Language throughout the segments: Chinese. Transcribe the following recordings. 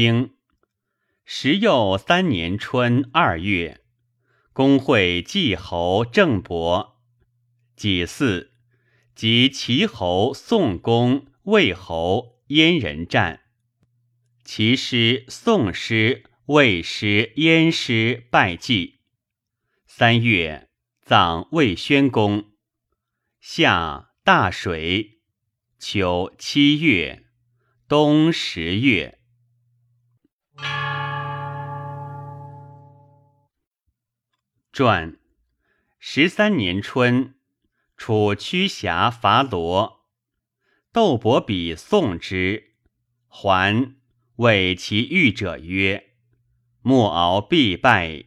清时又三年春二月，公会季侯郑伯，己巳，及齐侯、宋公、魏侯、燕人战。齐师、宋师、魏师、燕师败绩。三月，葬魏宣公。夏大水。秋七月，冬十月。传十三年春，楚屈瑕伐罗，窦伯比宋之，还。谓其御者曰：“莫敖必败，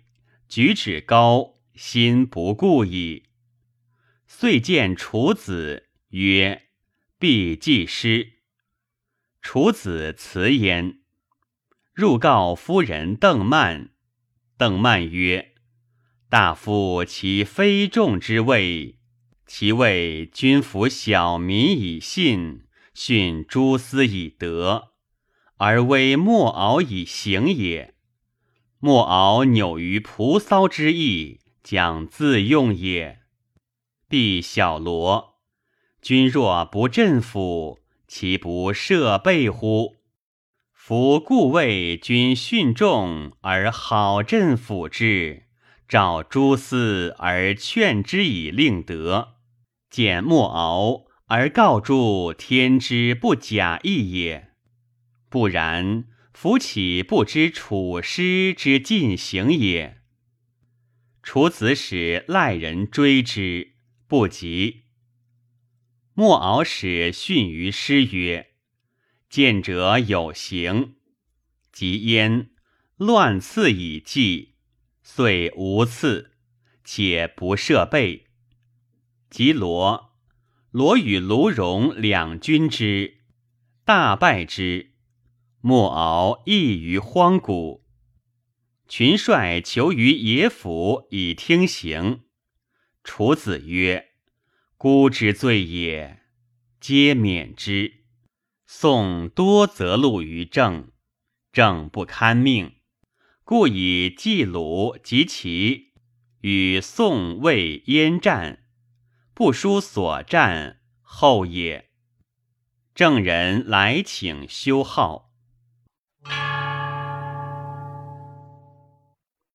举止高，心不顾矣。”遂见楚子曰：“必既失。”楚子辞焉，入告夫人邓曼。邓曼曰：“大夫其非众之位，其谓君服小民以信，训诸司以德。”而威莫敖以行也，莫敖扭于蒲骚之意，讲自用也。必小罗，君若不振府，其不设备乎？夫故谓君训众而好振府之，召诸司而劝之以令德，见莫敖而告诸天之不假意也。不然，夫岂不知楚师之进行也？楚子使赖人追之，不及。莫敖使训于师曰：“见者有行。”及焉，乱刺以计，遂无刺，且不设备。及罗，罗与卢戎两军之，大败之。莫敖亦于荒谷，群帅求于野府以听行。楚子曰：“孤之罪也，皆免之。”宋多则戮于郑，郑不堪命，故以冀鲁及其与宋魏燕战，不输所战后也。郑人来请修号。